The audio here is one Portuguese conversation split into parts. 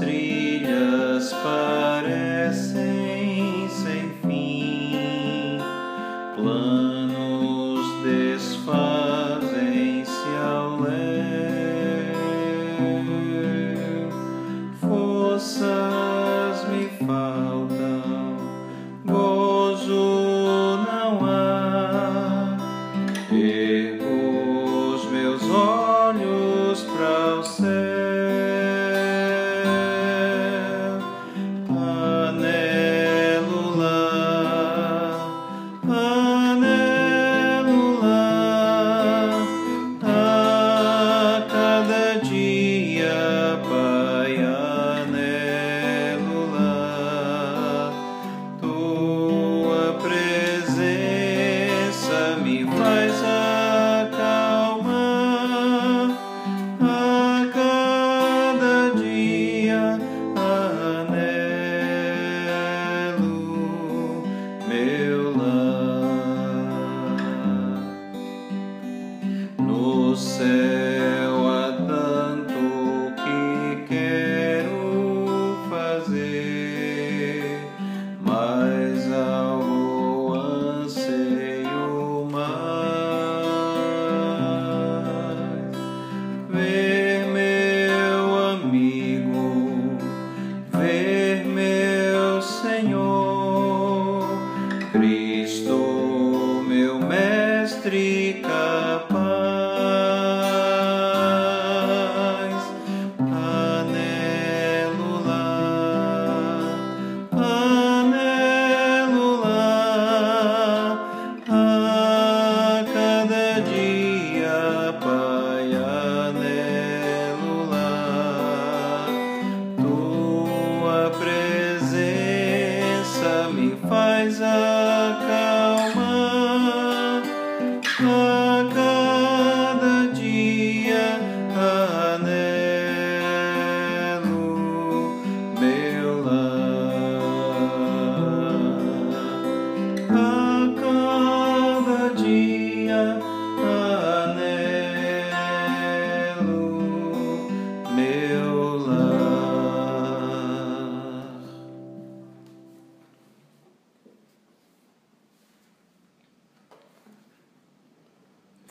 dias parecem sem fim, planos desfazem-se ao léu, forças away.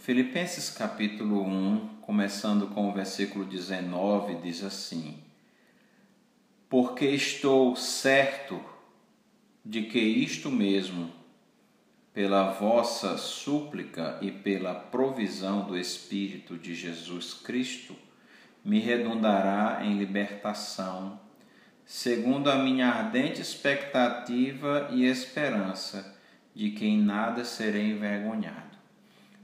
Filipenses capítulo 1, começando com o versículo 19, diz assim: Porque estou certo de que isto mesmo, pela vossa súplica e pela provisão do Espírito de Jesus Cristo, me redundará em libertação, segundo a minha ardente expectativa e esperança de que em nada serei envergonhado.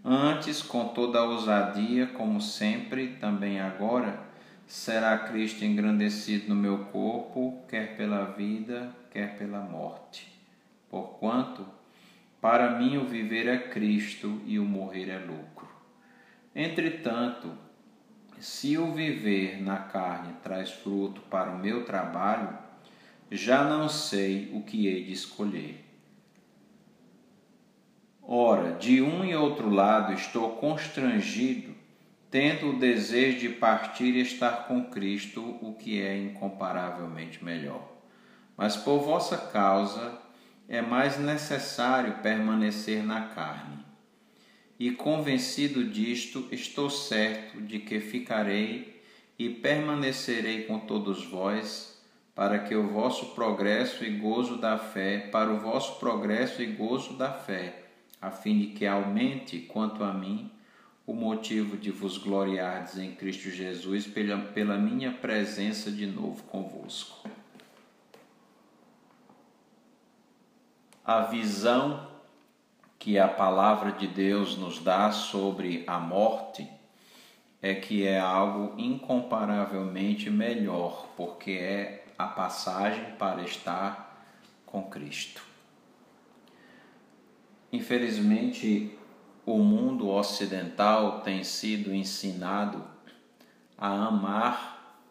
Antes, com toda a ousadia, como sempre, também agora, será Cristo engrandecido no meu corpo, quer pela vida, quer pela morte. Porquanto, para mim o viver é Cristo e o morrer é lucro. Entretanto, se o viver na carne traz fruto para o meu trabalho, já não sei o que hei de escolher. Ora, de um e outro lado estou constrangido, tendo o desejo de partir e estar com Cristo, o que é incomparavelmente melhor. Mas por vossa causa é mais necessário permanecer na carne. E convencido disto, estou certo de que ficarei e permanecerei com todos vós, para que o vosso progresso e gozo da fé, para o vosso progresso e gozo da fé, a fim de que aumente, quanto a mim, o motivo de vos gloriardes em Cristo Jesus pela, pela minha presença de novo convosco. A visão que a palavra de Deus nos dá sobre a morte é que é algo incomparavelmente melhor, porque é a passagem para estar com Cristo. Infelizmente, o mundo ocidental tem sido ensinado a amar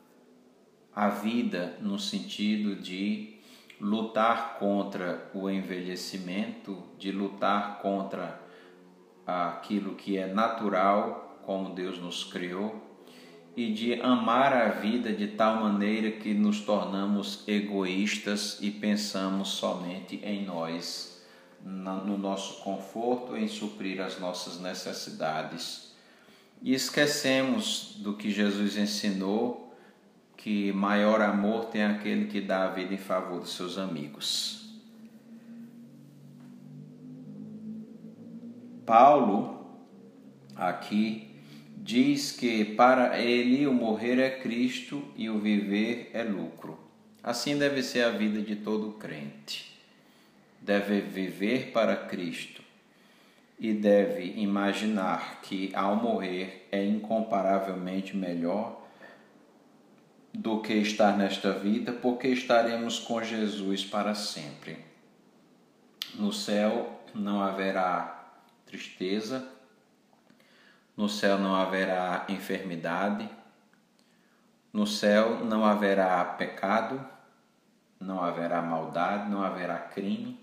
a vida no sentido de lutar contra o envelhecimento, de lutar contra aquilo que é natural, como Deus nos criou, e de amar a vida de tal maneira que nos tornamos egoístas e pensamos somente em nós, no nosso conforto, em suprir as nossas necessidades. E esquecemos do que Jesus ensinou, que maior amor tem aquele que dá a vida em favor dos seus amigos. Paulo, aqui, diz que para ele o morrer é Cristo e o viver é lucro. Assim deve ser a vida de todo crente. Deve viver para Cristo e deve imaginar que ao morrer é incomparavelmente melhor do que estar nesta vida, porque estaremos com Jesus para sempre. No céu não haverá tristeza, no céu não haverá enfermidade, no céu não haverá pecado, não haverá maldade, não haverá crime,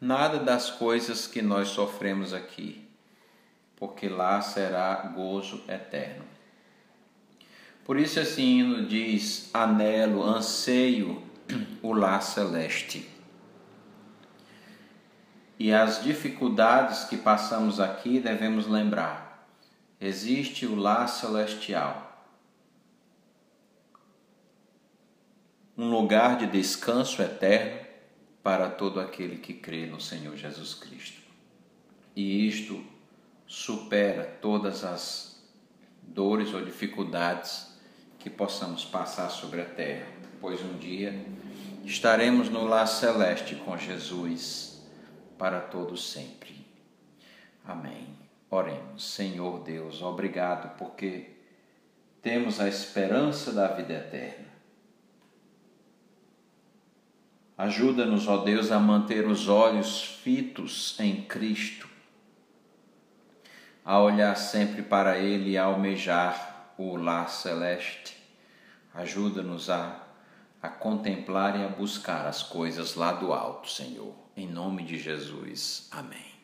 nada das coisas que nós sofremos aqui, porque lá será gozo eterno. Por isso esse hino diz: anelo, anseio o lar celeste. E as dificuldades que passamos aqui devemos lembrar. Existe o lar celestial. Um lugar de descanso eterno para todo aquele que crê no Senhor Jesus Cristo. E isto supera todas as dores ou dificuldades que possamos passar sobre a terra, pois um dia estaremos no lar celeste com Jesus para todos sempre. Amém. Oremos, Senhor Deus, obrigado porque temos a esperança da vida eterna. Ajuda-nos, ó Deus, a manter os olhos fitos em Cristo, a olhar sempre para Ele e a almejar o lar celeste. Ajuda-nos a, a contemplar e a buscar as coisas lá do alto, Senhor. Em nome de Jesus. Amém.